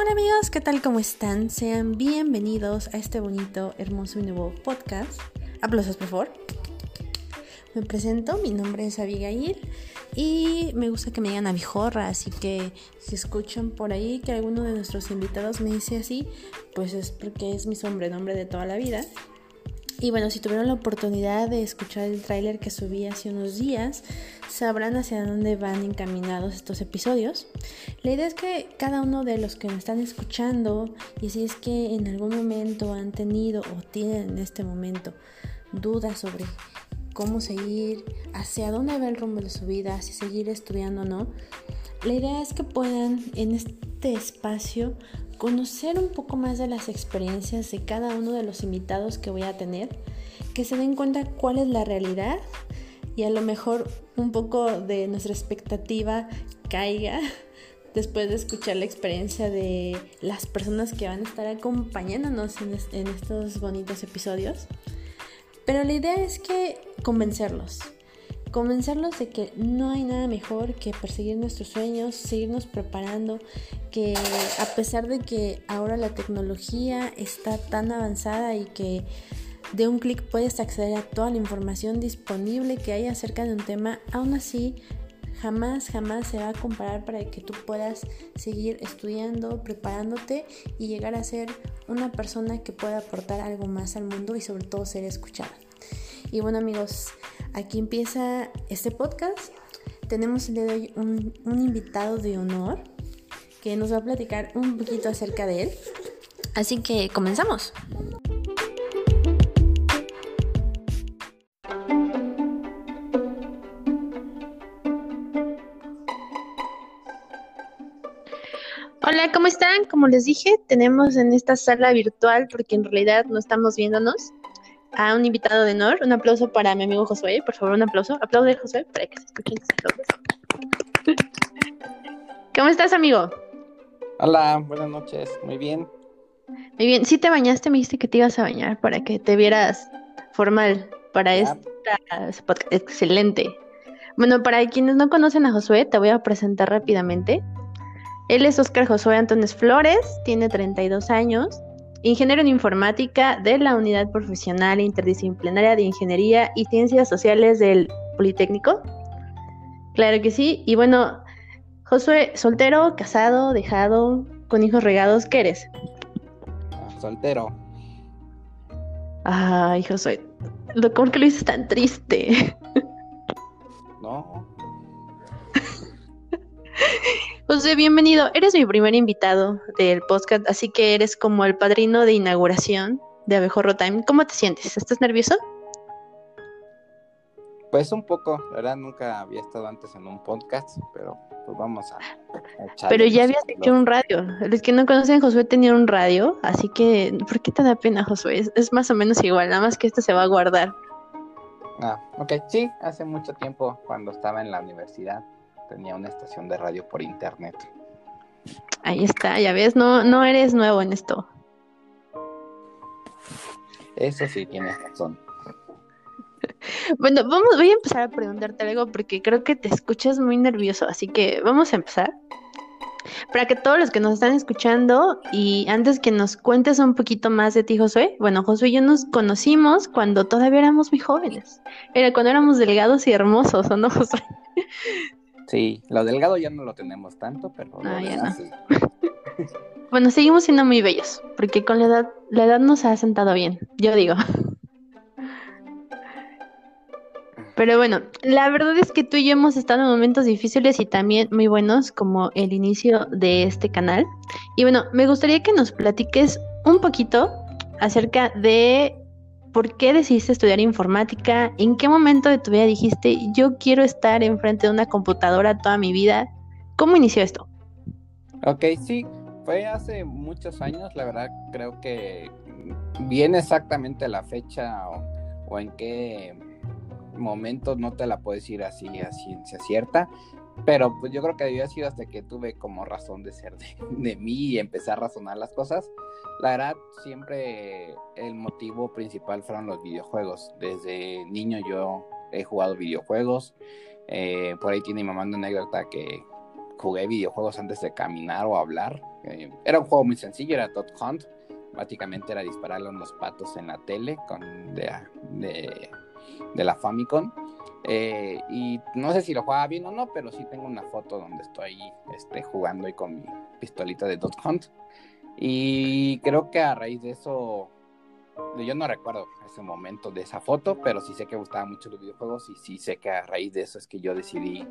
Hola amigos, ¿qué tal? ¿Cómo están? Sean bienvenidos a este bonito, hermoso y nuevo podcast. Aplausos, por favor. Me presento, mi nombre es Abigail y me gusta que me digan abijorra, así que si escuchan por ahí que alguno de nuestros invitados me dice así, pues es porque es mi sobrenombre de toda la vida. Y bueno, si tuvieron la oportunidad de escuchar el tráiler que subí hace unos días, sabrán hacia dónde van encaminados estos episodios. La idea es que cada uno de los que me están escuchando, y si es que en algún momento han tenido o tienen en este momento dudas sobre cómo seguir, hacia dónde va el rumbo de su vida, si seguir estudiando o no, la idea es que puedan en este espacio conocer un poco más de las experiencias de cada uno de los invitados que voy a tener, que se den cuenta cuál es la realidad y a lo mejor un poco de nuestra expectativa caiga después de escuchar la experiencia de las personas que van a estar acompañándonos en, estos bonitos episodios. Pero la idea es que convencerlos, convencerlos de que no hay nada mejor que perseguir nuestros sueños, seguirnos preparando, que a pesar de que ahora la tecnología está tan avanzada y que de un clic puedes acceder a toda la información disponible que hay acerca de un tema, aún así jamás, jamás se va a comparar para que tú puedas seguir estudiando, preparándote y llegar a ser una persona que pueda aportar algo más al mundo y sobre todo ser escuchada. Y bueno amigos, aquí empieza este podcast. Tenemos el día de hoy un, un invitado de honor que nos va a platicar un poquito acerca de él. Así que comenzamos. Están? Como les dije, tenemos en esta sala virtual, porque en realidad no estamos viéndonos, a un invitado de honor. Un aplauso para mi amigo Josué, por favor, un aplauso. Aplaude, Josué, para que se escuchen ¿Cómo estás, amigo? Hola, buenas noches, muy bien. Muy bien, sí te bañaste, me dijiste que te ibas a bañar para que te vieras formal para esta podcast. Excelente. Bueno, para quienes no conocen a Josué, te voy a presentar rápidamente. Él es Oscar Josué Antones Flores, tiene 32 años, ingeniero en informática de la Unidad Profesional Interdisciplinaria de Ingeniería y Ciencias Sociales del Politécnico. Claro que sí. Y bueno, Josué, soltero, casado, dejado, con hijos regados, ¿qué eres? Soltero. Ay, Josué, ¿cómo que lo dices tan triste? No. José, bienvenido. Eres mi primer invitado del podcast, así que eres como el padrino de inauguración de Abejorro Time. ¿Cómo te sientes? ¿Estás nervioso? Pues un poco, la verdad nunca había estado antes en un podcast, pero pues vamos a, echar. Pero ya habías hecho un radio. Los que no conocen, Josué tenía un radio, así que ¿por qué te da pena, Josué? Es, más o menos igual, nada más que esto se va a guardar. Ah, ok, sí, hace mucho tiempo cuando estaba en la universidad tenía una estación de radio por internet. Ahí está, ya ves, no, no eres nuevo en esto. Eso sí, tienes razón. Bueno, vamos, voy a empezar a preguntarte algo porque creo que te escuchas muy nervioso, así que vamos a empezar. Para que todos los que nos están escuchando y antes que nos cuentes un poquito más de ti, Josué, bueno, Josué y yo nos conocimos cuando todavía éramos muy jóvenes. Era cuando éramos delgados y hermosos, ¿o no, Josué? Sí, lo delgado ya no lo tenemos tanto, pero ah, bueno, seguimos siendo muy bellos, porque con la edad, la edad nos ha sentado bien, yo digo. Pero bueno, la verdad es que tú y yo hemos estado en momentos difíciles y también muy buenos, como el inicio de este canal. Y bueno, me gustaría que nos platiques un poquito acerca de ¿Por qué decidiste estudiar informática? ¿En qué momento de tu vida dijiste, yo quiero estar enfrente de una computadora toda mi vida? ¿Cómo inició esto? Ok, sí, fue hace muchos años, la verdad creo que viene exactamente la fecha o, en qué momento no te la puedes ir así a ciencia cierta, pero pues yo creo que había sido hasta que tuve como razón de ser de, mí y empecé a razonar las cosas. La verdad, siempre el motivo principal fueron los videojuegos. Desde niño yo he jugado videojuegos. Eh, por ahí tiene mi mamá una anécdota que jugué videojuegos antes de caminar o hablar. Eh, era un juego muy sencillo, era Dot Hunt. Básicamente era dispararle a unos patos en la tele con, de, la Famicom. Eh, y no sé si lo jugaba bien o no, pero sí tengo una foto donde estoy este, jugando y con mi pistolita de Dot Hunt. Y creo que a raíz de eso yo no recuerdo ese momento de esa foto, pero sí sé que gustaba mucho los videojuegos y sí sé que a raíz de eso es que yo decidí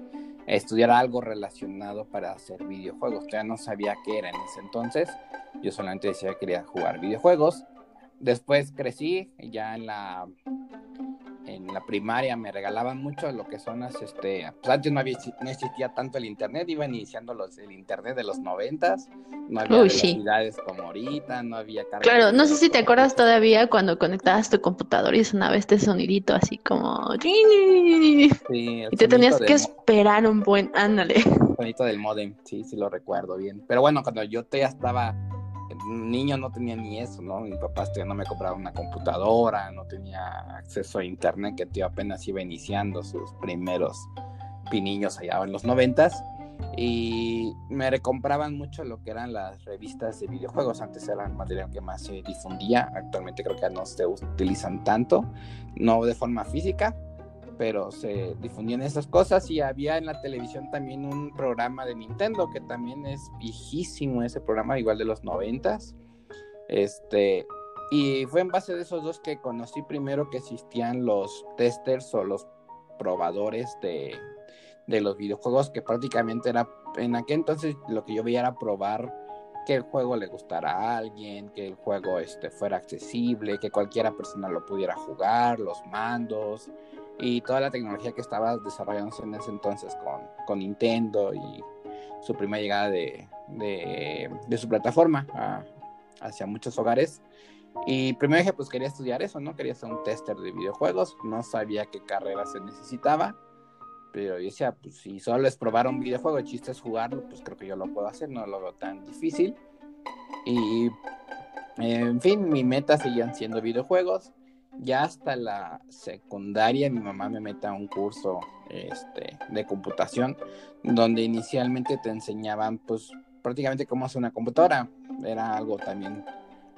estudiar algo relacionado para hacer videojuegos. Ya no sabía qué era en ese entonces, yo solamente decía que quería jugar videojuegos. Después crecí, ya en la en la primaria me regalaban mucho lo que son las, este, pues antes no, había, no existía tanto el internet, iba iniciando los, el internet de los noventas, no había velocidades como ahorita, no había Claro, no sé si te acuerdas todavía cuando conectabas tu computador y sonaba este sonidito así como... Sí, y te tenías que esperar un buen, ándale. El sonido del modem, sí, sí lo recuerdo bien. Pero bueno, cuando yo te ya estaba niño no tenía ni eso, ¿no? Mi papá no me compraba una computadora, no tenía acceso a internet, que tío apenas iba iniciando sus primeros piniños allá en los noventas. Y me recompraban mucho lo que eran las revistas de videojuegos. Antes era material que más se difundía. Actualmente creo que no se utilizan tanto, no de forma física, pero se difundían esas cosas y había en la televisión también un programa de Nintendo que también es viejísimo ese programa, igual de los noventas. Este, y fue en base de esos dos que conocí primero que existían los testers o los probadores de, de los videojuegos, que prácticamente era, en aquel entonces lo que yo veía era probar que el juego le gustara a alguien, que el juego este, fuera accesible, que cualquiera persona lo pudiera jugar, los mandos, y toda la tecnología que estaba desarrollándose en ese entonces con, con Nintendo y su primera llegada de, de, su plataforma hacia muchos hogares. Y primero dije, pues quería estudiar eso, ¿no? Quería ser un tester de videojuegos, no sabía qué carrera se necesitaba, pero yo decía, pues si solo es probar un videojuego, el chiste es jugarlo, pues creo que yo lo puedo hacer, no lo veo tan difícil. Y, en fin, mi meta seguían siendo videojuegos ya hasta la secundaria mi mamá me mete a un curso este, de computación donde inicialmente te enseñaban pues prácticamente cómo hacer una computadora. Era algo también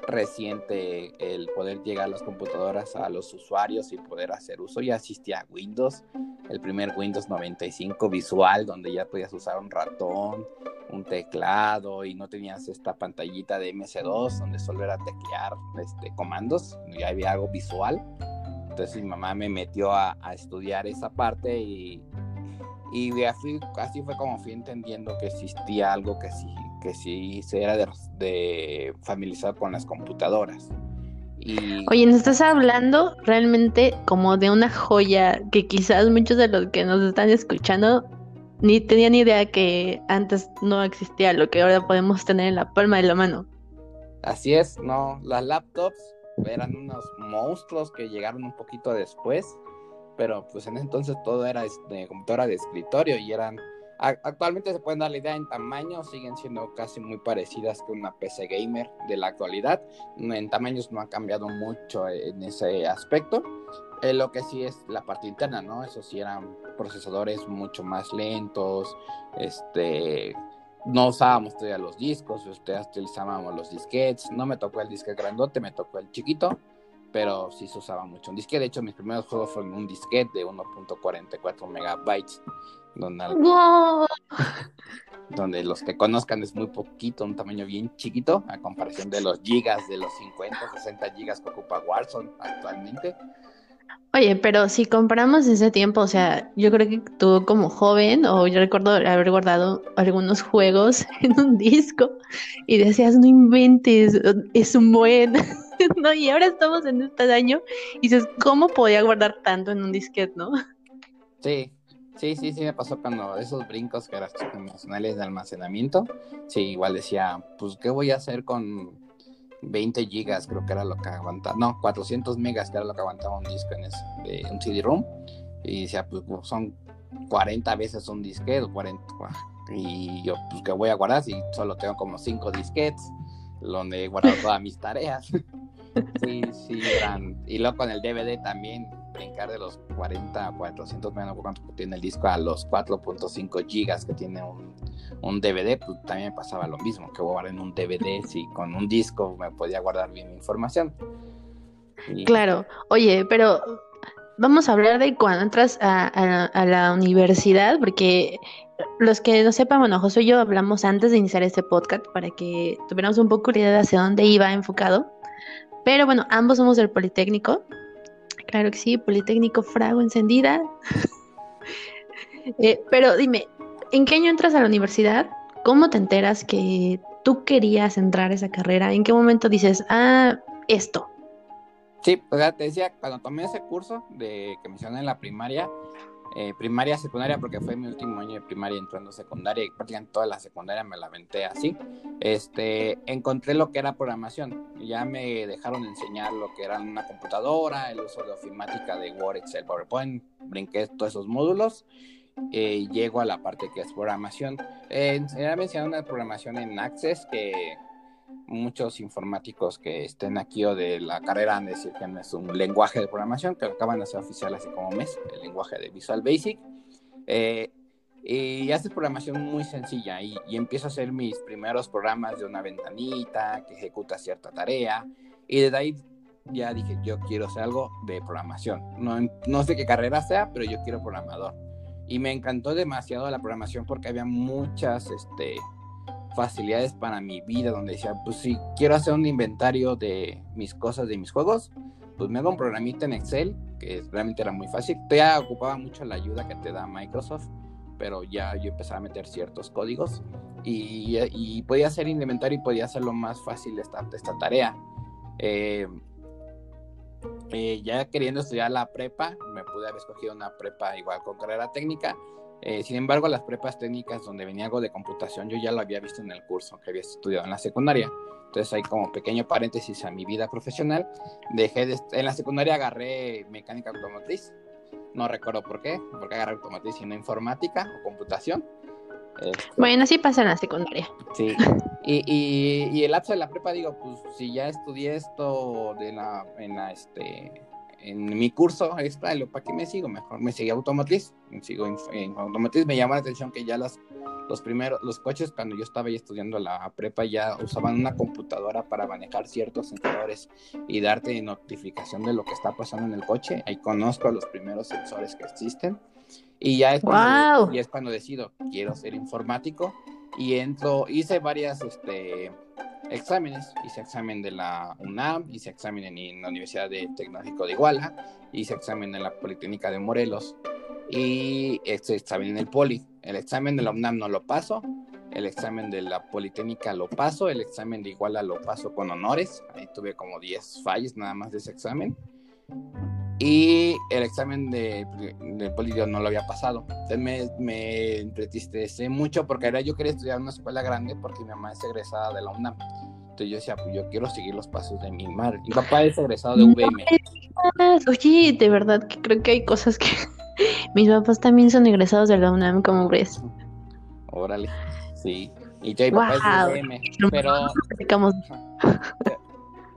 reciente el poder llegar a las computadoras a los usuarios y poder hacer uso. Ya existía Windows, el primer Windows 95 visual, donde ya podías usar un ratón, un teclado y no tenías esta pantallita de MS2 donde solo era teclear este, comandos, ya había algo visual. Entonces mi mamá me metió a, estudiar esa parte y, y así, así fue como fui entendiendo que existía algo que sí que sí se era de, familiarizar con las computadoras. Y... Oye, nos estás hablando realmente como de una joya que quizás muchos de los que nos están escuchando ni tenían idea que antes no existía lo que ahora podemos tener en la palma de la mano. Así es, no, las laptops eran unos monstruos que llegaron un poquito después, pero pues en ese entonces todo era de este, computadora de escritorio y eran Actualmente se pueden dar la idea en tamaño, siguen siendo casi muy parecidas que una PC gamer de la actualidad. En tamaños no ha cambiado mucho en ese aspecto. Eh, lo que sí es la parte interna, ¿no? Eso sí eran procesadores mucho más lentos. Este, no usábamos todavía los discos, ustedes utilizábamos los disquetes. No me tocó el disquete grandote, me tocó el chiquito pero sí se usaba mucho un disquete. De hecho, mis primeros juegos fueron un disquete de 1.44 megabytes donde, los que conozcan es muy poquito, un tamaño bien chiquito, a comparación de los gigas, de los 50, 60 gigas que ocupa Warzone actualmente. Oye, pero si comparamos ese tiempo, o sea, yo creo que tú como joven, o yo recuerdo haber guardado algunos juegos en un disco y decías, no inventes, es un buen, ¿no? Y ahora estamos en este año y dices, ¿cómo podía guardar tanto en un disquete, no? Sí, Sí, sí, sí me pasó cuando esos brincos que eran emocionales de almacenamiento. Sí, igual decía, pues, ¿qué voy a hacer con 20 gigas? Creo que era lo que aguantaba. No, 400 megas, que era lo que aguantaba un disco en ese, de un CD-ROOM. Y decía, pues, pues, son 40 veces un disquete, 40. Y yo, pues, ¿qué voy a guardar si solo tengo como 5 disquetes? Donde he guardado todas mis tareas. sí, sí, eran. Y luego con el DVD también brincar de los 40 a 400 menos cuánto tiene el disco a los 4.5 gigas que tiene un, un DVD, pues también me pasaba lo mismo, que guardar en un DVD, si con un disco me podía guardar bien mi información. Claro, oye, pero vamos a hablar de cuando entras a, la universidad, porque los que no sepan, bueno, José y yo hablamos antes de iniciar este podcast para que tuviéramos un poco la idea de hacia dónde iba enfocado. Pero bueno, ambos somos del Politécnico. Claro que sí, Politécnico Frago encendida. Eh, pero dime, ¿en qué año entras a la universidad? ¿Cómo te enteras que tú querías entrar a esa carrera? ¿En qué momento dices, ah, esto? Sí, pues ya te decía, cuando tomé ese curso de que mencioné en la primaria, eh, primaria, secundaria, porque fue mi último año de primaria entrando a secundaria y prácticamente toda la secundaria me la aventé así, este, encontré lo que era programación. Ya me dejaron enseñar lo que era una computadora, el uso de ofimática de Word, Excel, PowerPoint, brinqué todos esos módulos eh, llego a la parte que es programación. Eh, me enseñaron una programación en Access que muchos informáticos que estén aquí o de la carrera han de decir que no es un lenguaje de programación, que acaban de hacer oficial hace como un mes, el lenguaje de Visual Basic. Eh, y hace programación muy sencilla y, empiezo a hacer mis primeros programas de una ventanita que ejecuta cierta tarea y desde ahí ya dije yo quiero hacer algo de programación. No, no sé qué carrera sea, pero yo quiero programador. Y me encantó demasiado la programación porque había muchas, este, facilidades para mi vida, donde decía, pues si quiero hacer un inventario de mis cosas, de mis juegos, pues me hago un programita en Excel, que realmente era muy fácil. Ya ocupaba mucho la ayuda que te da Microsoft, pero ya yo empezaba a meter ciertos códigos y, podía hacer inventario y podía hacerlo más fácil esta, esta tarea. Eh, eh, ya queriendo estudiar la prepa, me pude haber escogido una prepa igual con carrera técnica, eh, sin embargo, las prepas técnicas donde venía algo de computación, yo ya lo había visto en el curso que había estudiado en la secundaria. Entonces, ahí como pequeño paréntesis a mi vida profesional, dejé de, en la secundaria agarré mecánica automotriz. No recuerdo por qué, porque agarré automotriz y no informática o computación. Este, bueno, así pasa en la secundaria. Sí. Y, y, y, el lapso de la prepa, digo, pues si ya estudié esto de la, en la, este, en mi curso extra, ¿para qué me sigo? Mejor me seguí automotriz, me sigo en, automotriz, me llama la atención que ya las, los primeros, los coches cuando yo estaba ahí estudiando la prepa ya usaban una computadora para manejar ciertos sensores y darte notificación de lo que está pasando en el coche, ahí conozco los primeros sensores que existen. Y ya es cuando, y es cuando decido, quiero ser informático y entro, hice varias, este, exámenes. Hice examen de la UNAM, hice examen en la Universidad de Tecnológico de Iguala, hice examen en la Politécnica de Morelos y este examen en el Poli. El examen de la UNAM no lo paso, el examen de la Politécnica lo paso, el examen de Iguala lo paso con honores. Ahí tuve como 10 fallos nada más de ese examen. Y el examen de, de no lo había pasado. Entonces me, me mucho porque era yo quería estudiar en una escuela grande porque mi mamá es egresada de la UNAM. Entonces yo decía, pues yo quiero seguir los pasos de mi madre. Mi papá es egresado de UVM. Oye, de verdad que creo que hay cosas que... Mis papás también son egresados de la UNAM, como ves. Órale, sí. Y yo y papá es de UVM. Pero...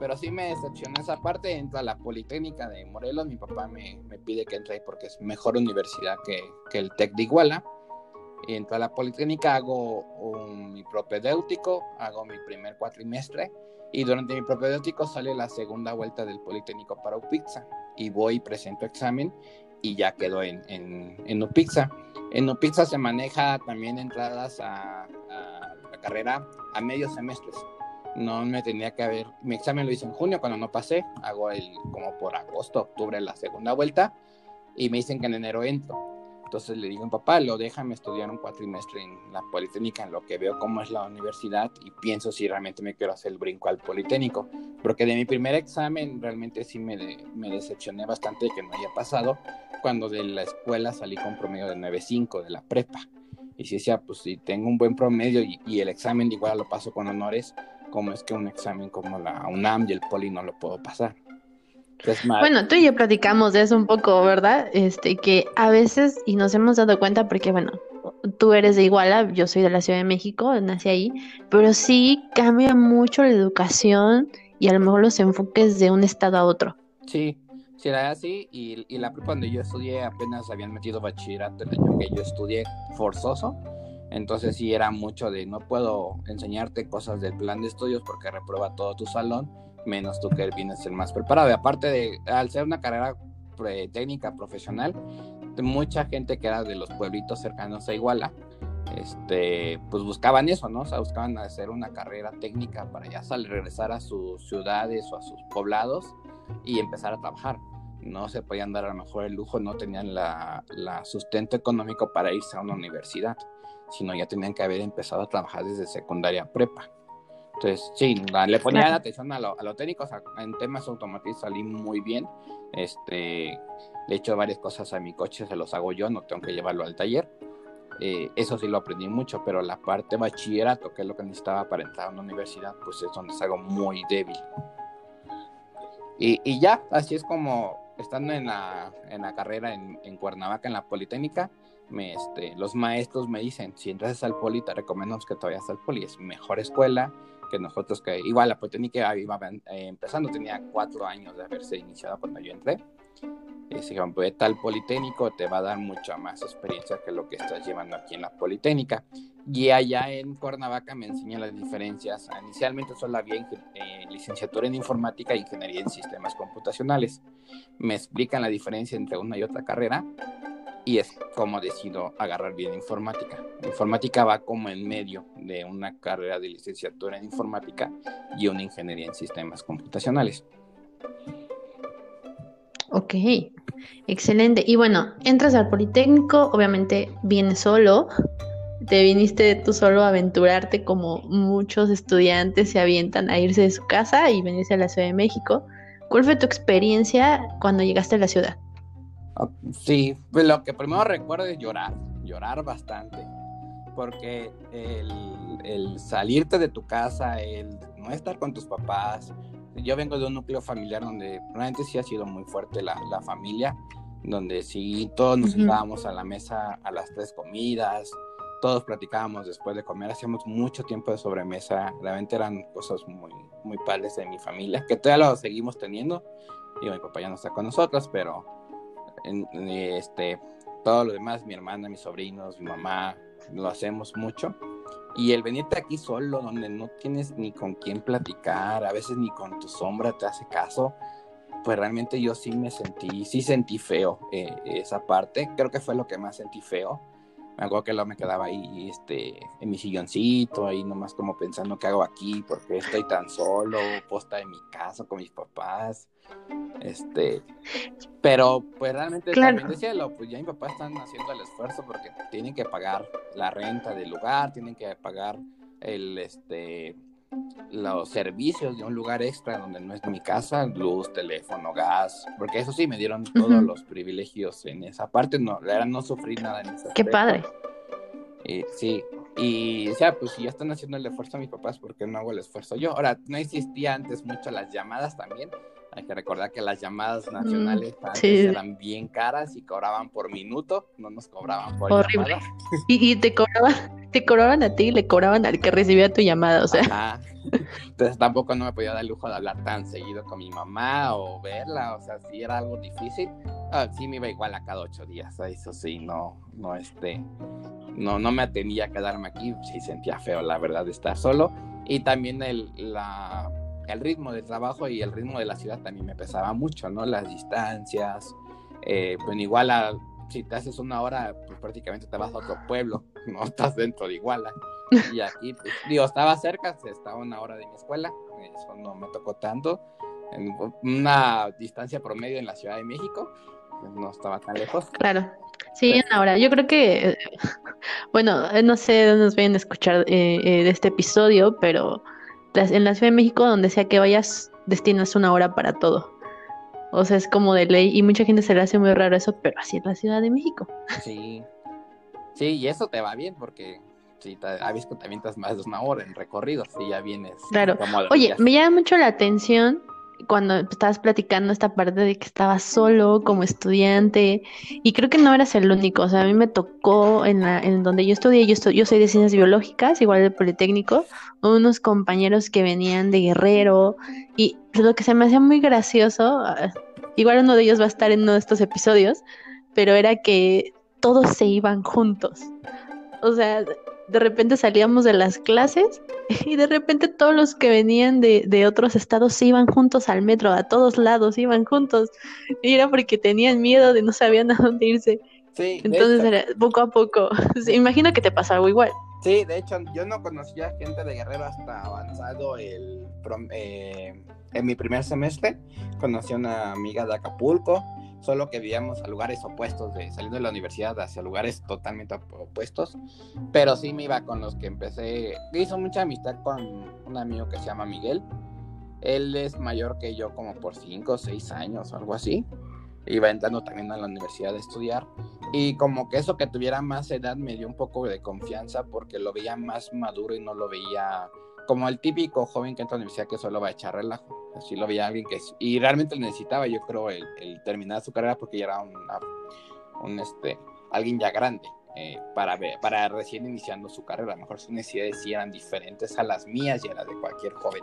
pero sí me decepcionó esa parte. Entro a la Politécnica de Morelos, mi papá me, pide que entre ahí porque es mejor universidad que, el TEC de Iguala. Entro a la Politécnica, hago un, mi propedéutico, hago mi primer cuatrimestre y durante mi propedéutico sale la segunda vuelta del Politécnico para UPIXA y voy presento examen y ya quedo en, en, en UPIXA. En UPIXA se maneja también entradas a, a la carrera a medios semestres no me tenía que haber, mi examen lo hice en junio cuando no pasé, hago el como por agosto, octubre la segunda vuelta y me dicen que en enero entro. Entonces le digo a mi papá, lo déjame estudiar un cuatrimestre en la Politécnica, en lo que veo cómo es la universidad y pienso si realmente me quiero hacer el brinco al Politécnico. Porque de mi primer examen realmente sí me, me decepcioné bastante de que no haya pasado, cuando de la escuela salí con promedio de 9.5 de la prepa. Y si decía, pues si tengo un buen promedio y, y el examen igual lo paso con honores, cómo es que un examen como la UNAM y el Poli no lo puedo pasar. Bueno, tú y yo platicamos de eso un poco, ¿verdad? Este, que a veces, y nos hemos dado cuenta porque, bueno, tú eres de Iguala, yo soy de la Ciudad de México, nací ahí, pero sí cambia mucho la educación y a lo mejor los enfoques de un estado a otro. Sí, sí era así, y, y la cuando yo estudié apenas habían metido bachillerato el año que yo estudié forzoso, Entonces sí era mucho de no puedo enseñarte cosas del plan de estudios porque reprueba todo tu salón, menos tú que vienes el más preparado. Y aparte de, al ser una carrera técnica profesional, mucha gente que era de los pueblitos cercanos a Iguala, este, pues buscaban eso, ¿no? O sea, buscaban hacer una carrera técnica para ya salir, regresar a sus ciudades o a sus poblados y empezar a trabajar. No se podían dar a lo mejor el lujo, no tenían la, la sustento económico para irse a una universidad, sino ya tenían que haber empezado a trabajar desde secundaria prepa. Entonces, sí, le ponía atención a lo, a lo técnico, o sea, en temas automotriz salí muy bien. Este, le he hecho varias cosas a mi coche, se los hago yo, no tengo que llevarlo al taller. Eh, eso sí lo aprendí mucho, pero la parte bachillerato, que es lo que necesitaba para entrar a una universidad, pues es donde es algo muy débil. Y, y ya, así es como estando en la, en la carrera en, en Cuernavaca, en la Politécnica, me, este, los maestros me dicen, si entras al Poli, te recomendamos que te vayas al Poli, es mejor escuela que nosotros, que igual la Politécnica iba eh, empezando, tenía cuatro años de haberse iniciado cuando yo entré. Y dijeron, pues tal Politécnico te va a dar mucha más experiencia que lo que estás llevando aquí en la Politécnica. Y allá en Cuernavaca me enseñan las diferencias. Inicialmente solo había eh, licenciatura en informática e ingeniería en sistemas computacionales. Me explican la diferencia entre una y otra carrera y es como decido agarrar bien informática. Informática va como en medio de una carrera de licenciatura en informática y una ingeniería en sistemas computacionales. Ok, excelente. Y bueno, entras al Politécnico, obviamente vienes solo, te viniste tú solo a aventurarte como muchos estudiantes se avientan a irse de su casa y venirse a la Ciudad de México. ¿Cuál fue tu experiencia cuando llegaste a la ciudad? Ah, sí, pues lo que primero recuerdo es llorar, llorar bastante, porque el, el salirte de tu casa, el no estar con tus papás, yo vengo de un núcleo familiar donde realmente sí ha sido muy fuerte la, la familia, donde sí todos nos sentábamos a la mesa a las tres comidas, todos platicábamos después de comer, hacíamos mucho tiempo de sobremesa, realmente eran cosas muy, muy padres de mi familia, que todavía lo seguimos teniendo, y mi papá ya no está con nosotros, pero en, este, todo lo demás, mi hermana, mis sobrinos, mi mamá, lo hacemos mucho. Y el venirte aquí solo, donde no tienes ni con quién platicar, a veces ni con tu sombra te hace caso, pues realmente yo sí me sentí, sí sentí feo eh, esa parte. Creo que fue lo que más sentí feo. Me acuerdo que luego me quedaba ahí este, en mi silloncito, ahí nomás como pensando qué hago aquí, porque estoy tan solo, posta en mi casa con mis papás. Este, pero pues realmente también decía, pues ya mis papás están haciendo el esfuerzo porque tienen que pagar la renta del lugar, tienen que pagar el este los servicios de un lugar extra donde no es mi casa, luz, teléfono, gas, porque eso sí me dieron todos los privilegios en esa parte, no, era no sufrir nada en esa Qué padre. Y, sí, y o sea, pues si ya están haciendo el esfuerzo mis papás, ¿por qué no hago el esfuerzo yo? Ahora, no existía antes mucho las llamadas también, hay que recordar que las llamadas mm, nacionales eran bien caras y cobraban por minuto, no nos cobraban por Horrible. Y, te cobraban, te cobraban a ti y le cobraban al que recibía tu llamada, o sea. Entonces tampoco no me podía dar el lujo de hablar tan seguido con mi mamá o verla, o sea, si era algo difícil, ah, sí me iba igual a cada ocho días, eso sí, no, no, este, no, no me atendía a quedarme aquí, sí sentía feo, la verdad, de estar solo. Y también el, la el ritmo del trabajo y el ritmo de la ciudad también me pesaba mucho, ¿no? Las distancias, eh, pues igual si te haces una hora, pues prácticamente te vas a otro pueblo, no estás dentro de Iguala. Y aquí, pues, digo, estaba cerca, estaba una hora de mi escuela, eso no me tocó tanto. En una distancia promedio en la Ciudad de México, pues, no estaba tan lejos. Claro. Sí, una hora. Yo creo que, bueno, no sé dónde nos vayan a escuchar eh, eh, de este episodio, pero en la Ciudad de México, donde sea que vayas, destinas una hora para todo. O sea, es como de ley y mucha gente se le hace muy raro eso, pero así es la Ciudad de México. Sí, sí, y eso te va bien porque si te, también estás más de una hora en recorrido, si ya vienes. Claro. Oye, me llama mucho la atención cuando estabas platicando esta parte de que estabas solo como estudiante y creo que no eras el único, o sea, a mí me tocó en, la, en donde yo estudié, yo, yo soy de ciencias biológicas, igual del Politécnico, unos compañeros que venían de Guerrero y lo que se me hacía muy gracioso, ah, igual uno de ellos va a estar en uno de estos episodios, pero era que todos se iban juntos. O sea, de repente salíamos de las clases y de repente todos los que venían de, de, otros estados se iban juntos al metro, a todos lados iban juntos. Y era porque tenían miedo de no sabían a dónde irse. Sí, Entonces era poco a poco. Imagino que te pasaba algo igual. Sí, de hecho, yo no conocía gente de Guerrero hasta avanzado el, eh, en mi primer semestre. Conocí a una amiga de Acapulco solo que vivíamos a lugares opuestos, de saliendo de la universidad hacia lugares totalmente opuestos, pero sí me iba con los que empecé, hizo mucha amistad con un amigo que se llama Miguel, él es mayor que yo como por 5 o 6 años algo así, iba entrando también a la universidad a estudiar. Y como que eso que tuviera más edad me dio un poco de confianza porque lo veía más maduro y no lo veía como el típico joven que entra a la universidad que solo va a echar relajo. Así lo veía alguien que... Y realmente necesitaba, yo creo, el, terminar su carrera porque ya era un, este, alguien ya grande. Eh, para, ver, para recién iniciando su carrera. A lo mejor sus necesidades sí eran diferentes a las mías y a las de cualquier joven.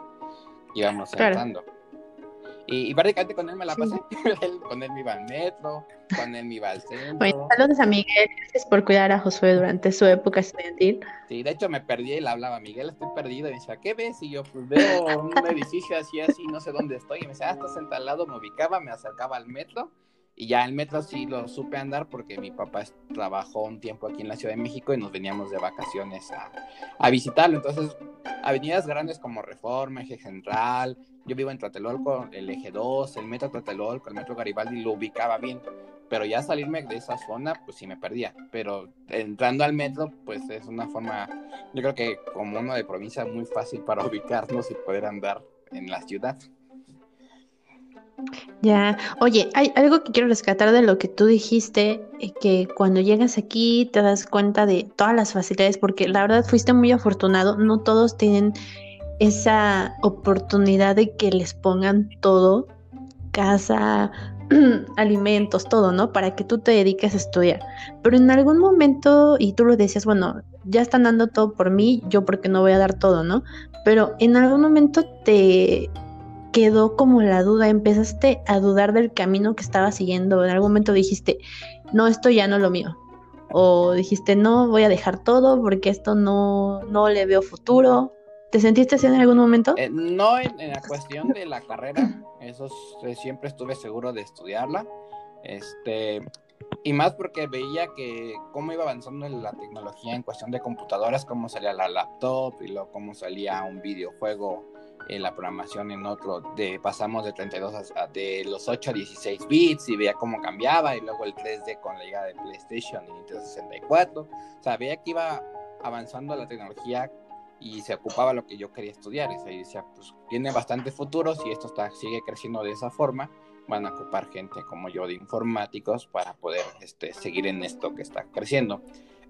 Íbamos claro. Y, prácticamente con él me la pasé. con él me iba al metro, con él me iba al centro. Bueno, saludos a Miguel, gracias por cuidar a Josué durante su época estudiantil. Sí, de hecho me perdí y le hablaba, Miguel, estoy perdido. Y me decía, ¿qué ves? Y yo, pues veo un edificio así, así, no sé dónde estoy. Y me decía, ah, estás sentado al lado, me ubicaba, me acercaba al metro. Y ya el metro sí lo supe andar porque mi papá trabajó un tiempo aquí en la Ciudad de México y nos veníamos de vacaciones a, visitarlo. Entonces, avenidas grandes como Reforma, Eje Central, yo vivo en Tlatelolco, el eje 2, el metro Tlatelolco, el metro Garibaldi lo ubicaba bien, pero ya salirme de esa zona, pues sí me perdía. Pero entrando al metro, pues es una forma, yo creo que como uno de provincia, muy fácil para ubicarnos y poder andar en la ciudad. Ya, oye, hay algo que quiero rescatar de lo que tú dijiste, eh, que cuando llegas aquí te das cuenta de todas las facilidades, porque la verdad fuiste muy afortunado, no todos tienen esa oportunidad de que les pongan todo, casa, alimentos, todo, ¿no? Para que tú te dediques a estudiar. Pero en algún momento, y tú lo decías, bueno, ya están dando todo por mí, yo porque no voy a dar todo, ¿no? Pero en algún momento te quedó como la duda, empezaste a dudar del camino que estaba siguiendo, en algún momento dijiste, no, esto ya no es lo mío. O dijiste, no, voy a dejar todo porque esto no, no le veo futuro. ¿Te sentiste así en algún momento? Eh, no en, la cuestión de la carrera, eso siempre estuve seguro de estudiarla. Este, y más porque veía que cómo iba avanzando la tecnología en cuestión de computadoras, cómo salía la laptop y luego cómo salía un videojuego en la programación en otro, de pasamos de 32 a, de los 8 a 16 bits y veía cómo cambiaba y luego el 3D con la llegada de PlayStation y Nintendo 64. O sea, veía que iba avanzando la tecnología y se ocupaba lo que yo quería estudiar. Y decía, pues tiene bastante futuro, si esto está, sigue creciendo de esa forma, van a ocupar gente como yo de informáticos para poder este, seguir en esto que está creciendo.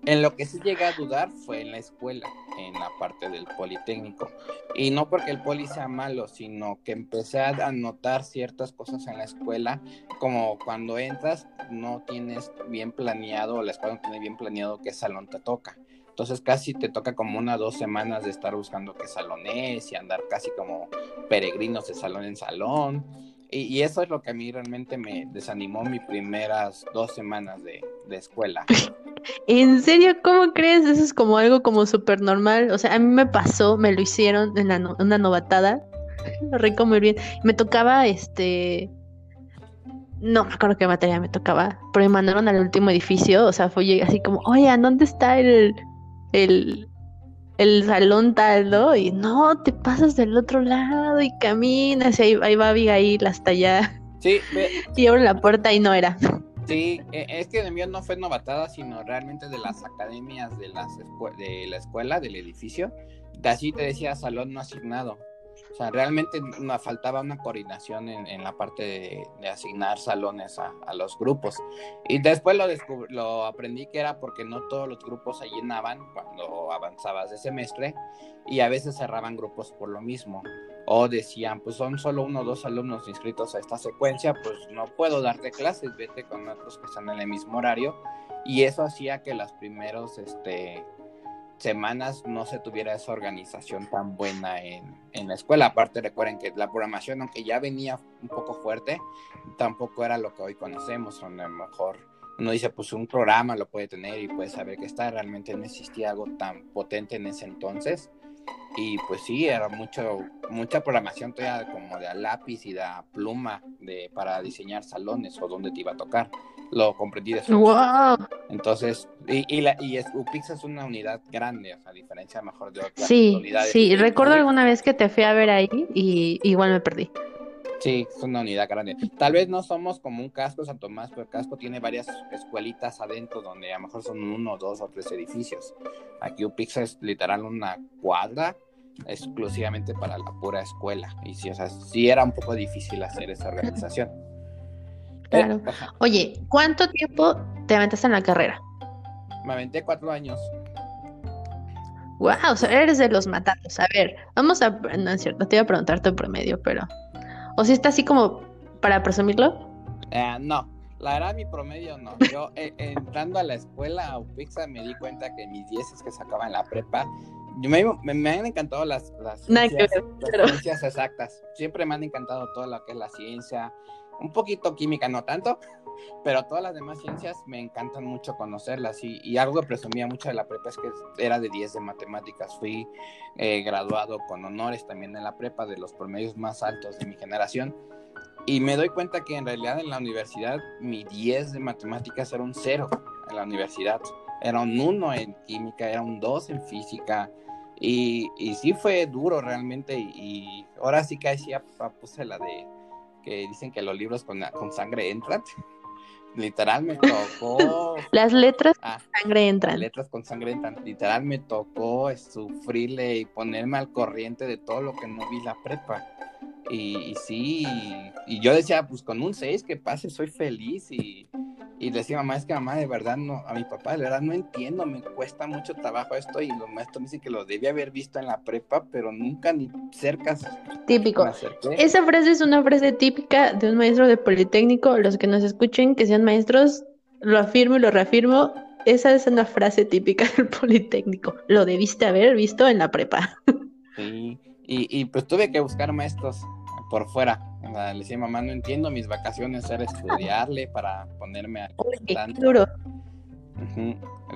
En lo que sí llegué a dudar fue en la escuela, en la parte del Politécnico. Y no porque el poli sea malo, sino que empecé a notar ciertas cosas en la escuela, como cuando entras no tienes bien planeado, la escuela no tiene bien planeado qué salón te toca. Entonces casi te toca como una dos semanas de estar buscando qué salón es y andar casi como peregrinos de salón en salón. Y, eso es lo que a mí realmente me desanimó mis primeras dos semanas de, escuela. ¿En serio? ¿Cómo crees? Eso es como algo como súper normal. O sea, a mí me pasó, me lo hicieron en una novatada. Lo rico muy bien. Me tocaba este no me acuerdo qué materia me tocaba, pero me mandaron al último edificio, o sea, fue así como, oye, ¿dónde está el, el, el salón tal, ¿no? Y no, te pasas del otro lado y caminas y ahí, ahí va Abigail hasta allá. Sí, y abro la puerta y no era. Sí, e, es que de mío no fue novatada, sino realmente de las academias de, las de la escuela, del edificio. De así te decía salón no asignado. O sea, realmente nos faltaba una coordinación en, la parte de, asignar salones a, los grupos. Y después lo, lo aprendí que era porque no todos los grupos se llenaban cuando avanzabas de semestre y a veces cerraban grupos por lo mismo. O decían, pues son solo uno o dos alumnos inscritos a esta secuencia, pues no puedo darte clases, vete con otros que están en el mismo horario. Y eso hacía que los primeros, este, semanas no se tuviera esa organización tan buena en, en, la escuela. Aparte recuerden que la programación, aunque ya venía un poco fuerte, tampoco era lo que hoy conocemos, a lo mejor uno dice, pues un programa lo puede tener y puede saber que está, realmente no existía algo tan potente en ese entonces. Y pues sí, era mucho, mucha programación todavía como de lápiz y de pluma de, para diseñar salones o donde te iba a tocar. Lo comprendí de. ¡Wow! Entonces, y, y, la, y es, UPIX es una unidad grande, o sea, a diferencia mejor de otras sí, unidades. Sí, recuerdo alguna vez que te fui a ver ahí y igual me perdí. Sí, es una unidad grande. Tal vez no somos como un casco San Tomás, pero el casco tiene varias escuelitas adentro donde a lo mejor son uno, dos o tres edificios. Aquí UPIX es literal una cuadra exclusivamente para la pura escuela. Y sí, o sea, sí era un poco difícil hacer esa organización. Claro. Oye, ¿cuánto tiempo te aventaste en la carrera? Me aventé cuatro años. Wow, o sea, eres de los matados. A ver, vamos a. No es cierto, te iba a preguntar tu promedio, pero. ¿O si está así como para presumirlo? Eh, no, la verdad mi promedio no. Yo eh, entrando a la escuela a UPIXA me di cuenta que mis 10 es que sacaba en la prepa. Yo me, me, han encantado las, las, ciencias, las ciencias exactas. Siempre me han encantado todo lo que es la ciencia. Un poquito química, no tanto, pero todas las demás ciencias me encantan mucho conocerlas y, algo que presumía mucho de la prepa es que era de 10 de matemáticas. Fui eh, graduado con honores también en la prepa de los promedios más altos de mi generación y me doy cuenta que en realidad en la universidad mi 10 de matemáticas era un 0 en la universidad. Era un 1 en química, era un 2 en física. Y, y sí fue duro realmente. Y, ahora sí que sí puse la de que dicen que los libros con, con sangre entran. Literal me tocó. Las letras con ah, sangre entran. Las letras con sangre entran. Literal me tocó sufrirle y ponerme al corriente de todo lo que no vi la prepa. Y, y sí, y yo decía, pues con un 6 que pase, soy feliz. Y, y decía, mamá, es que mamá, de verdad, no, a mi papá, de verdad no entiendo, me cuesta mucho trabajo esto. Y los maestros me dicen que lo debía haber visto en la prepa, pero nunca ni cerca. Típico. Esa frase es una frase típica de un maestro de Politécnico. Los que nos escuchen, que sean maestros, lo afirmo y lo reafirmo. Esa es una frase típica del Politécnico. Lo debiste haber visto en la prepa. Sí, y, y pues tuve que buscar maestros por fuera. le decía, mamá, no entiendo, mis vacaciones era estudiarle para ponerme a duro.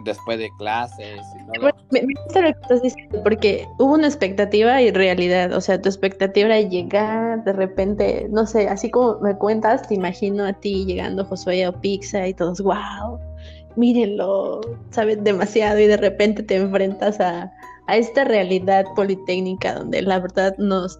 Después de clases y todo. Me, gusta lo que estás diciendo, porque hubo una expectativa y realidad. O sea, tu expectativa era llegar de repente, no sé, así como me cuentas, te imagino a ti llegando Josué o Pizza y todos, wow, mírenlo, sabes demasiado y de repente te enfrentas a, a esta realidad politécnica donde la verdad nos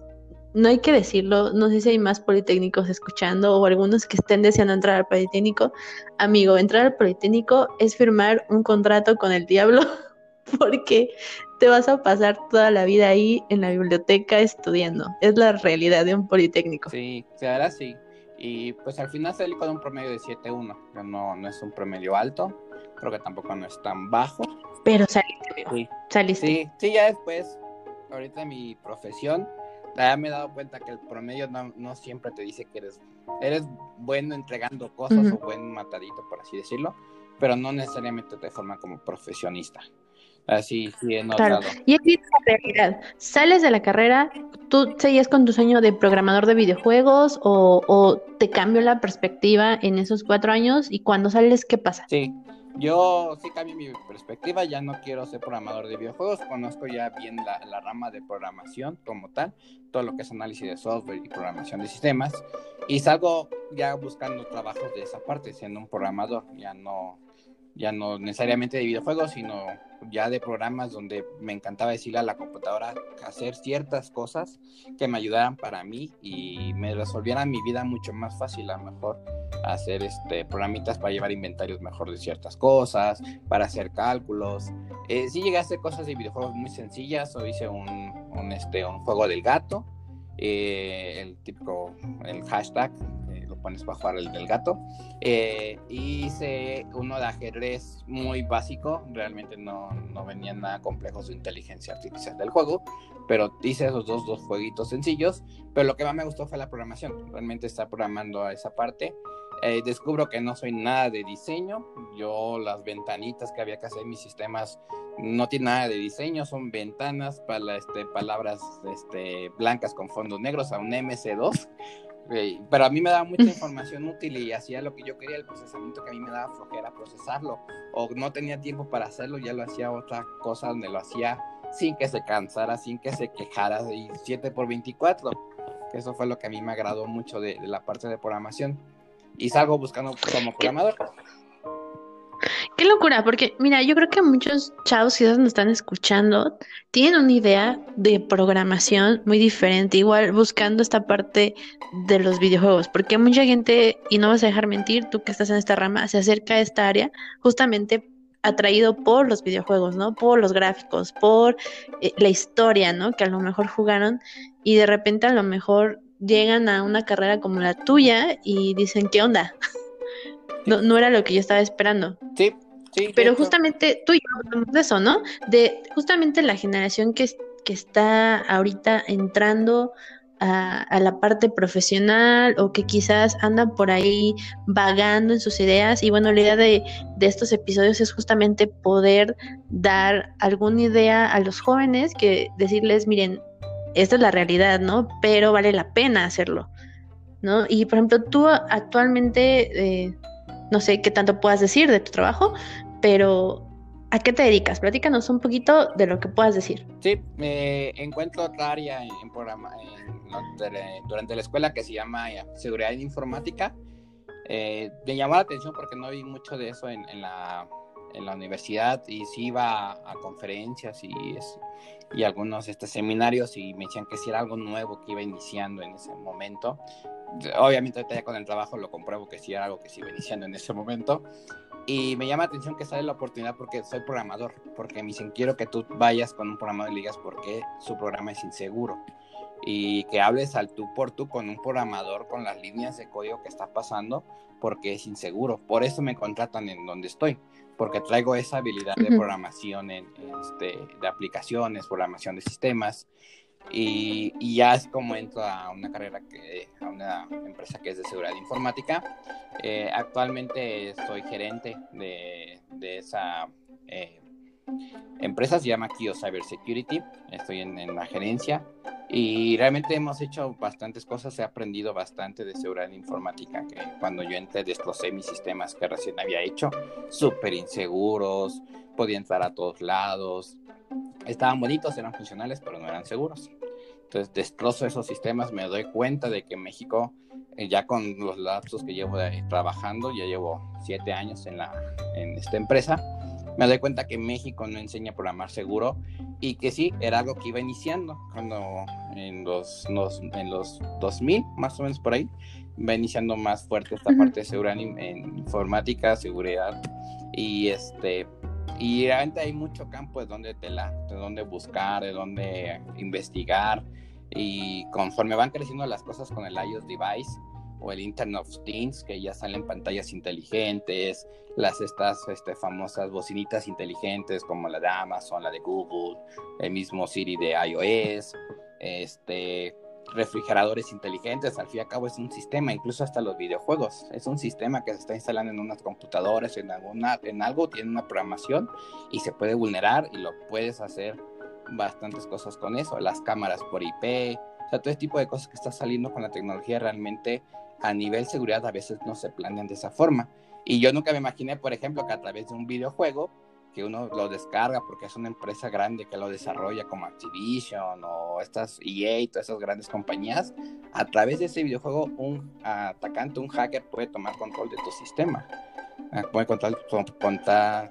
no hay que decirlo, no sé si hay más politécnicos escuchando o algunos que estén deseando entrar al politécnico. Amigo, entrar al politécnico es firmar un contrato con el diablo porque te vas a pasar toda la vida ahí en la biblioteca estudiando. Es la realidad de un politécnico. Sí, se hará así. Y pues al final salí con un promedio de 7.1, no, no es un promedio alto, creo que tampoco no es tan bajo. Pero saliste, amigo. Sí. Saliste. Sí, sí, ya después, ahorita mi profesión, ya me he dado cuenta que el promedio no, siempre te dice que eres, eres bueno entregando cosas o buen matadito, por así decirlo, pero no necesariamente te forma como profesionista. Así, sí, he notado. Y es la realidad. Sales de la carrera, ¿tú seguías con tu sueño de programador de videojuegos o, o te cambió la perspectiva en esos cuatro años? ¿Y cuando sales, qué pasa? Sí, yo sí cambié mi perspectiva, ya no quiero ser programador de videojuegos, conozco ya bien la, rama de programación como tal, todo lo que es análisis de software y programación de sistemas, y salgo ya buscando trabajos de esa parte, siendo un programador, ya no, ya no necesariamente de videojuegos, sino ya de programas donde me encantaba decirle a la computadora hacer ciertas cosas que me ayudaran para mí y me resolvieran mi vida mucho más fácil, a lo mejor hacer este programitas para llevar inventarios mejor de ciertas cosas, para hacer cálculos. Eh, sí llegué a hacer cosas de videojuegos muy sencillas, o hice un, este, un juego del gato, eh, el típico, el hashtag, pones para jugar el del gato. Eh, hice uno de ajedrez muy básico, realmente no, no venía nada complejo su inteligencia artificial del juego, pero hice esos dos, dos jueguitos sencillos, pero lo que más me gustó fue la programación, realmente está programando a esa parte. Eh, descubro que no soy nada de diseño, yo las ventanitas que había que hacer en mis sistemas no tienen nada de diseño, son ventanas para este, palabras este, blancas con fondos negros a un MC2 pero a mí me daba mucha información útil y hacía lo que yo quería, el procesamiento que a mí me daba flojera procesarlo, o no tenía tiempo para hacerlo, ya lo hacía otra cosa donde lo hacía sin que se cansara, sin que se quejara, y 7 por 24. Eso fue lo que a mí me agradó mucho de, de la parte de programación. Y salgo buscando como programador. Qué locura, porque mira, yo creo que muchos chavos que nos están escuchando tienen una idea de programación muy diferente, igual buscando esta parte de los videojuegos, porque mucha gente, y no vas a dejar mentir, tú que estás en esta rama, se acerca a esta área justamente atraído por los videojuegos, ¿no? Por los gráficos, por eh, la historia, ¿no? Que a lo mejor jugaron y de repente a lo mejor llegan a una carrera como la tuya y dicen, ¿qué onda? No, no era lo que yo estaba esperando. Sí, sí. Pero justamente tú y yo hablamos de eso, ¿no? De justamente la generación que, que está ahorita entrando a, la parte profesional o que quizás anda por ahí vagando en sus ideas. Y bueno, la idea de, de, estos episodios es justamente poder dar alguna idea a los jóvenes que decirles, miren, esta es la realidad, ¿no? Pero vale la pena hacerlo, ¿no? Y por ejemplo, tú actualmente... Eh, no sé qué tanto puedas decir de tu trabajo, pero ¿a qué te dedicas? Platícanos un poquito de lo que puedas decir. Sí, me encuentro otra área en, programa, durante la escuela que se llama eh, Seguridad Informática. Eh, me llamó la atención porque no vi mucho de eso en, la, en la, universidad y sí iba a, conferencias y, y algunos este, seminarios y me decían que si era algo nuevo que iba iniciando en ese momento obviamente ya con el trabajo lo compruebo que sí era algo que sigo iniciando en ese momento. Y me llama la atención que sale la oportunidad porque soy programador, porque me dicen, quiero que tú vayas con un programador y digas por qué su programa es inseguro. Y que hables al tú por tú con un programador con las líneas de código que está pasando porque es inseguro. Por eso me contratan en donde estoy, porque traigo esa habilidad de programación en, este, de aplicaciones, programación de sistemas. Y, ya es como entro a una carrera, que, a una empresa que es de seguridad informática. Eh, actualmente soy gerente de, de esa eh, empresa, se llama Kio Cybersecurity, estoy en, en, la gerencia y realmente hemos hecho bastantes cosas, he aprendido bastante de seguridad informática, que cuando yo entré desplacé mis sistemas que recién había hecho, súper inseguros, podía entrar a todos lados, estaban bonitos, eran funcionales, pero no eran seguros. Entonces destrozo esos sistemas, me doy cuenta de que México, eh, ya con los lapsos que llevo trabajando, ya llevo siete años en, la, en esta empresa, me doy cuenta que México no enseña a programar seguro y que sí, era algo que iba iniciando cuando en los, en los 2000, más o menos por ahí, va iniciando más fuerte esta parte de seguridad en informática, seguridad y este y realmente hay mucho campo de donde tela, de donde buscar, de donde investigar. Y conforme van creciendo las cosas con el iOS device o el Internet of Things, que ya salen pantallas inteligentes, las estas este, famosas bocinitas inteligentes como la de Amazon, la de Google, el mismo Siri de iOS, este, refrigeradores inteligentes, al fin y al cabo es un sistema, incluso hasta los videojuegos, es un sistema que se está instalando en unas computadoras, en, en algo, tiene una programación y se puede vulnerar y lo puedes hacer bastantes cosas con eso, las cámaras por IP, o sea, todo tipo de cosas que está saliendo con la tecnología realmente a nivel seguridad a veces no se planean de esa forma. Y yo nunca me imaginé, por ejemplo, que a través de un videojuego que uno lo descarga porque es una empresa grande que lo desarrolla como Activision o estas EA y todas esas grandes compañías, a través de ese videojuego un atacante, un hacker puede tomar control de tu sistema. Ah, puede control,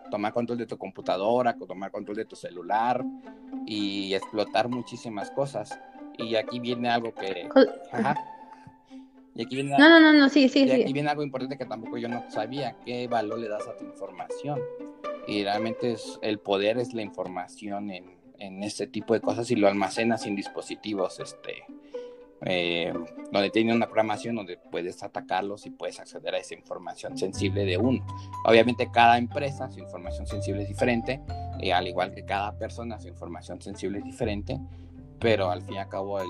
tomar control de tu computadora, tomar control de tu celular y explotar muchísimas cosas. Y aquí viene algo que... Ajá. Y aquí viene, no, no, no, sí, sí, y aquí viene algo importante que tampoco yo no sabía. ¿Qué valor le das a tu información? Y realmente es, el poder es la información en, en este tipo de cosas y lo almacenas en dispositivos este, eh, donde tiene una programación donde puedes atacarlos y puedes acceder a esa información sensible de uno. Obviamente cada empresa su información sensible es diferente, y al igual que cada persona su información sensible es diferente, pero al fin y al cabo el,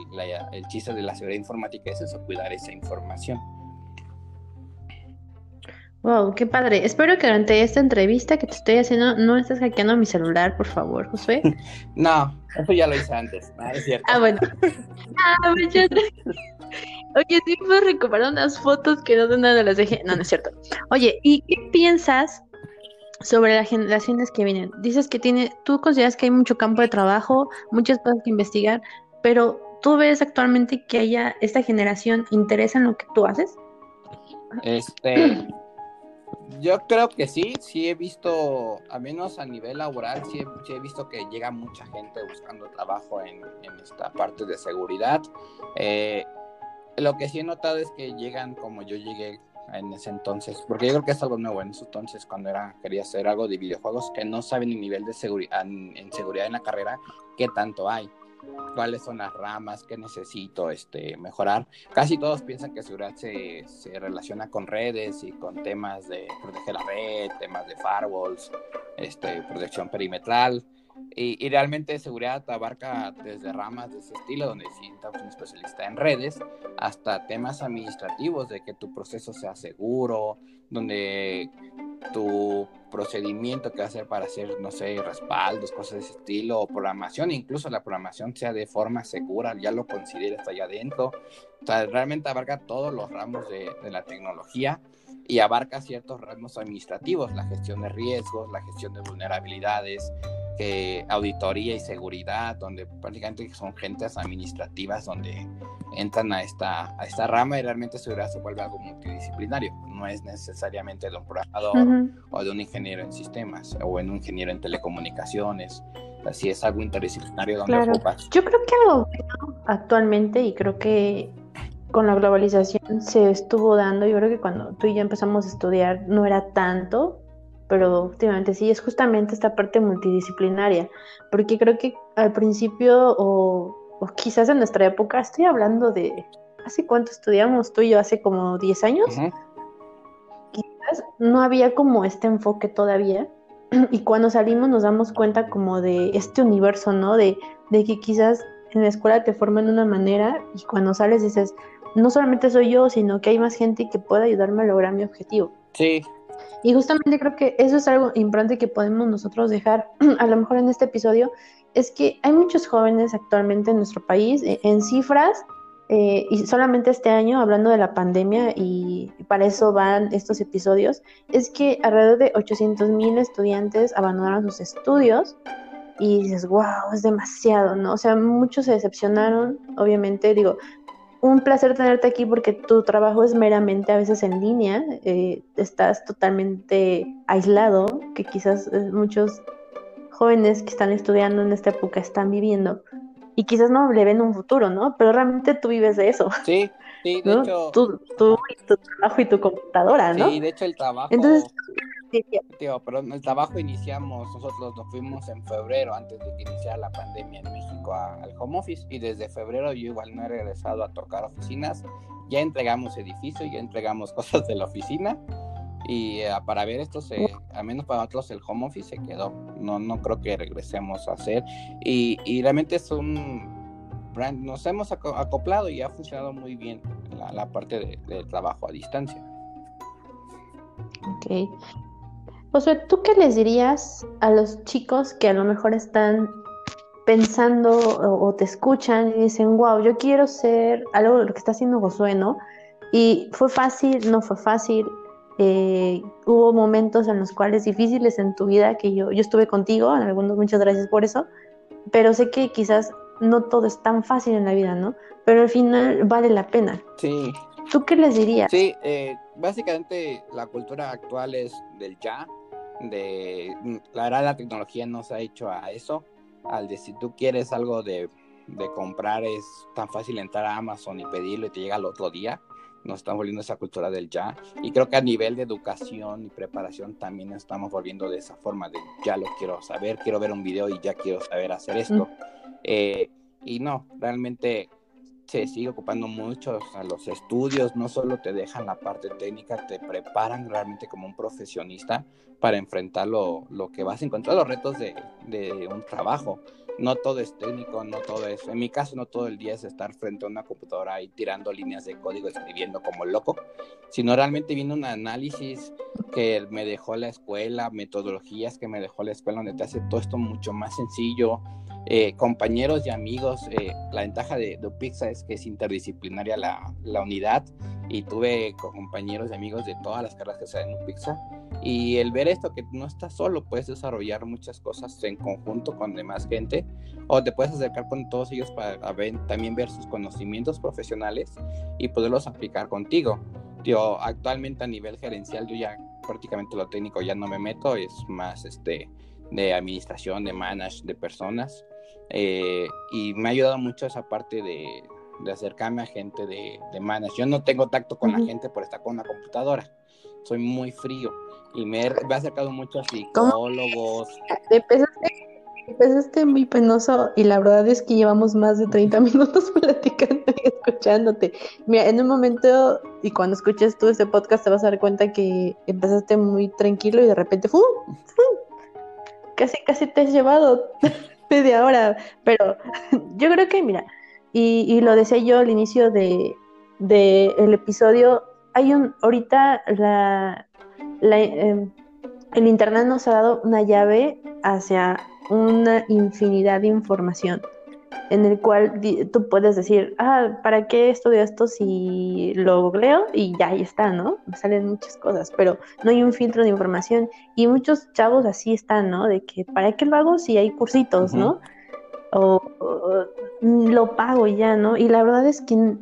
el chiste de la seguridad informática es eso, cuidar esa información. Wow, qué padre. Espero que durante esta entrevista que te estoy haciendo no estés hackeando mi celular, por favor, José. no, eso ya lo hice antes, es cierto. Ah, bueno. Ah, Oye, sí puedo recuperar unas fotos que no de nada las dejé. No, no es cierto. Oye, ¿y qué piensas sobre las generaciones que vienen? Dices que tiene, tú consideras que hay mucho campo de trabajo, muchas cosas que investigar, pero ¿tú ves actualmente que haya esta generación interesa en lo que tú haces? Este, yo creo que sí, sí he visto, al menos a nivel laboral, sí he, visto que llega mucha gente buscando trabajo en, esta parte de seguridad. Eh, lo que sí he notado es que llegan como yo llegué en ese entonces, porque yo creo que es algo nuevo en ese entonces cuando era quería hacer algo de videojuegos que no saben el nivel de seguridad en, seguridad en la carrera qué tanto hay cuáles son las ramas que necesito este, mejorar. Casi todos piensan que seguridad se, se, relaciona con redes y con temas de proteger la red, temas de firewalls, este, protección perimetral. Y, realmente seguridad abarca desde ramas de ese estilo, donde necesitas un especialista en redes, hasta temas administrativos de que tu proceso sea seguro, donde tu procedimiento que hacer para hacer, no sé, respaldos, cosas de ese estilo, o programación, incluso la programación sea de forma segura, ya lo consideras allá adentro. O sea, realmente abarca todos los ramos de, de la tecnología y abarca ciertos ramos administrativos, la gestión de riesgos, la gestión de vulnerabilidades, que auditoría y seguridad, donde prácticamente son gentes administrativas donde entran a esta, a esta rama y realmente seguridad se vuelve algo multidisciplinario. No es necesariamente de un programador o de un ingeniero en sistemas o en un ingeniero en telecomunicaciones. Así es algo interdisciplinario donde ocupas. Yo creo que algo actualmente y creo que con la globalización se estuvo dando, yo creo que cuando tú y yo empezamos a estudiar no era tanto, pero últimamente sí, es justamente esta parte multidisciplinaria, porque creo que al principio o, quizás en nuestra época, estoy hablando de, ¿hace cuánto estudiamos tú y yo? Hace como 10 años. Quizás no había como este enfoque todavía. Y cuando salimos nos damos cuenta como de este universo, ¿no? De, de que quizás en la escuela te forman de una manera y cuando sales dices, no solamente soy yo, sino que hay más gente que puede ayudarme a lograr mi objetivo. Sí, y justamente creo que eso es algo importante que podemos nosotros dejar, a lo mejor en este episodio, es que hay muchos jóvenes actualmente en nuestro país, eh, en cifras, eh, y solamente este año, hablando de la pandemia, y para eso van estos episodios, es que alrededor de 800 mil estudiantes abandonaron sus estudios y dices, wow, es demasiado, ¿no? O sea, muchos se decepcionaron, obviamente, digo, un placer tenerte aquí porque tu trabajo es meramente a veces en línea, eh, estás totalmente aislado, que quizás eh, muchos jóvenes que están estudiando en esta época están viviendo y quizás no le ven un futuro, ¿no? Pero realmente tú vives de eso. Sí, sí, de hecho. Tú, tú, y tu trabajo y tu computadora, ¿no? Sí, de hecho el trabajo. Entonces, Tío, pero el trabajo iniciamos, nosotros nos fuimos en febrero, antes de que iniciara la pandemia en México, al home office. Y desde febrero yo igual no he regresado a tocar oficinas. Ya entregamos edificio, ya entregamos cosas de la oficina. Y eh, para ver esto, se, al menos para nosotros el home office se quedó. No, no creo que regresemos a hacer. Y, y realmente es un brand, nos hemos acoplado y ha funcionado muy bien la, la parte de, de trabajo a distancia. Ok. Josué, ¿tú qué les dirías a los chicos que a lo mejor están pensando o, te escuchan y dicen, wow, yo quiero ser algo de lo que está haciendo Josué, ¿no? Y fue fácil, no fue fácil. Eh, hubo momentos en los cuales difíciles en tu vida que yo, yo estuve contigo, en algunos, muchas gracias por eso, pero sé que quizás no todo es tan fácil en la vida, ¿no? Pero al final vale la pena. Sí. ¿Tú qué les dirías? Sí, eh, básicamente la cultura actual es del ya, de la verdad la tecnología nos ha hecho a eso, al de si tú quieres algo de, comprar es tan fácil entrar a Amazon y pedirlo y te llega al otro día, nos estamos volviendo esa cultura del ya y creo que a nivel de educación y preparación también estamos volviendo de esa forma de ya lo quiero saber, quiero ver un video y ya quiero saber hacer esto. Eh, y no, realmente se sigue ocupando mucho, a los estudios no solo te dejan la parte técnica, te preparan realmente como un profesionista para enfrentar lo, que vas a encontrar, los retos de, de, un trabajo. No todo es técnico, no todo es, en mi caso no todo el día es estar frente a una computadora y tirando líneas de código, escribiendo como loco, sino realmente viene un análisis que me dejó la escuela, metodologías que me dejó la escuela donde te hace todo esto mucho más sencillo, eh, compañeros y amigos. Eh, la ventaja de, de Upixa es que es interdisciplinaria la, la, unidad y tuve compañeros y amigos de todas las carreras que se dan en Upixa. Y el ver esto, que no estás solo, puedes desarrollar muchas cosas en conjunto con demás gente o te puedes acercar con todos ellos para ver, también ver sus conocimientos profesionales y poderlos aplicar contigo. Yo actualmente a nivel gerencial yo ya prácticamente lo técnico ya no me meto, es más este de administración, de manage de personas. Eh, y me ha ayudado mucho esa parte de, de acercarme a gente de, de manage. Yo no tengo tacto con la gente por estar con una computadora. Soy muy frío y me he, me he acercado mucho a psicólogos. Empezaste, empezaste muy penoso y la verdad es que llevamos más de 30 minutos platicando y escuchándote. Mira, en un momento y cuando escuches tú este podcast te vas a dar cuenta que empezaste muy tranquilo y de repente ¡fum! ¡fum! casi, casi te has llevado media hora, pero yo creo que, mira, y, y lo decía yo al inicio de, de, el episodio, hay un, ahorita la, la eh, el internet nos ha dado una llave hacia una infinidad de información en el cual tú puedes decir, ah, ¿para qué estudio esto si lo googleo? Y ya ahí está, ¿no? Salen muchas cosas, pero no hay un filtro de información. Y muchos chavos así están, ¿no? De que, ¿para qué lo hago si hay cursitos, ¿no? O, o, lo pago ya, ¿no? Y la verdad es que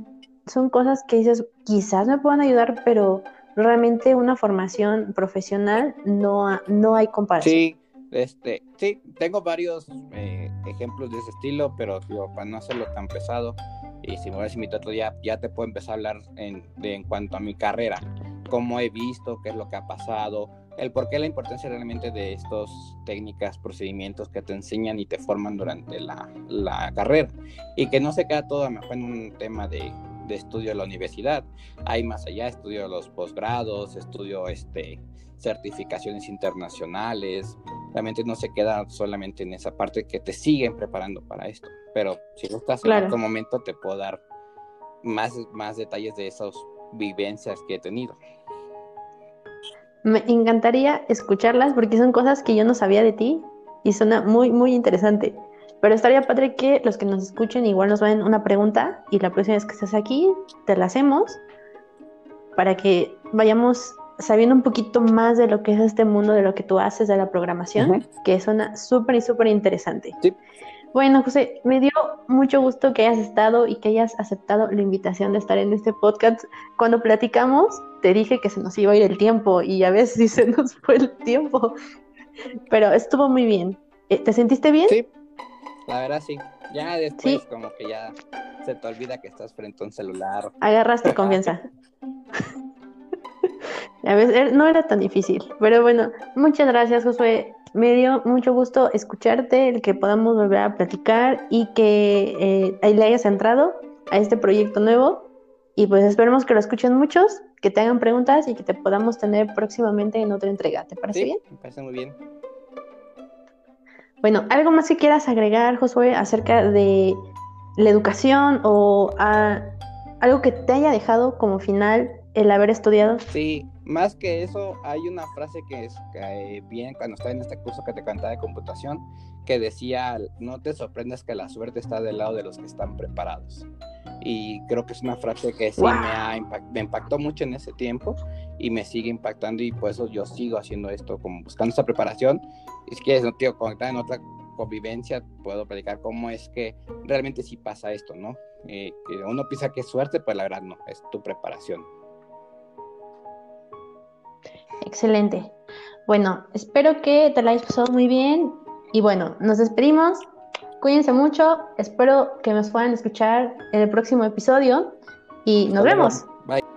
son cosas que dices, quizás me puedan ayudar, pero realmente una formación profesional no, no hay comparación. Sí, este, sí, tengo varios eh, ejemplos de ese estilo, pero para no hacerlo tan pesado, y si me voy a día, ya te puedo empezar a hablar en, de, en cuanto a mi carrera, cómo he visto, qué es lo que ha pasado, el por qué la importancia realmente de estas técnicas, procedimientos que te enseñan y te forman durante la, la carrera, y que no se queda todo a en un tema de, de estudio de la universidad, hay más allá, estudio los posgrados, estudio este certificaciones internacionales, realmente no se queda solamente en esa parte que te siguen preparando para esto, pero si no estás claro. en otro momento te puedo dar más, más detalles de esas vivencias que he tenido. Me encantaría escucharlas porque son cosas que yo no sabía de ti y suena muy, muy interesante. Pero estaría padre que los que nos escuchen igual nos vayan una pregunta y la próxima vez que estés aquí te la hacemos para que vayamos sabiendo un poquito más de lo que es este mundo, de lo que tú haces de la programación, uh -huh. que suena súper y súper interesante. Sí. Bueno, José, me dio mucho gusto que hayas estado y que hayas aceptado la invitación de estar en este podcast. Cuando platicamos, te dije que se nos iba a ir el tiempo y a veces sí se nos fue el tiempo, pero estuvo muy bien. Eh, ¿Te sentiste bien? Sí, la verdad sí. Ya después ¿Sí? como que ya se te olvida que estás frente a un celular. Agarraste confianza. A veces no era tan difícil, pero bueno, muchas gracias Josué. Me dio mucho gusto escucharte, el que podamos volver a platicar y que eh, ahí le hayas entrado a este proyecto nuevo. Y pues esperemos que lo escuchen muchos, que te hagan preguntas y que te podamos tener próximamente en otra entrega. ¿Te parece sí, bien? Me parece muy bien. Bueno, ¿algo más que quieras agregar, Josué, acerca de la educación o a algo que te haya dejado como final el haber estudiado? Sí, más que eso, hay una frase que es que bien cuando estaba en este curso que te cantaba de computación, que decía, no te sorprendas que la suerte está del lado de los que están preparados. Y creo que es una frase que sí wow. me, ha impact me impactó mucho en ese tiempo y me sigue impactando y por eso yo sigo haciendo esto, como buscando esa preparación. Y si quieres, no, tío, conectar en otra convivencia, puedo predicar cómo es que realmente sí pasa esto, ¿no? Eh, uno piensa que es suerte, pues la verdad no, es tu preparación. Excelente. Bueno, espero que te la hayas pasado muy bien. Y bueno, nos despedimos. Cuídense mucho. Espero que nos puedan escuchar en el próximo episodio. Y nos Hasta vemos. Bye.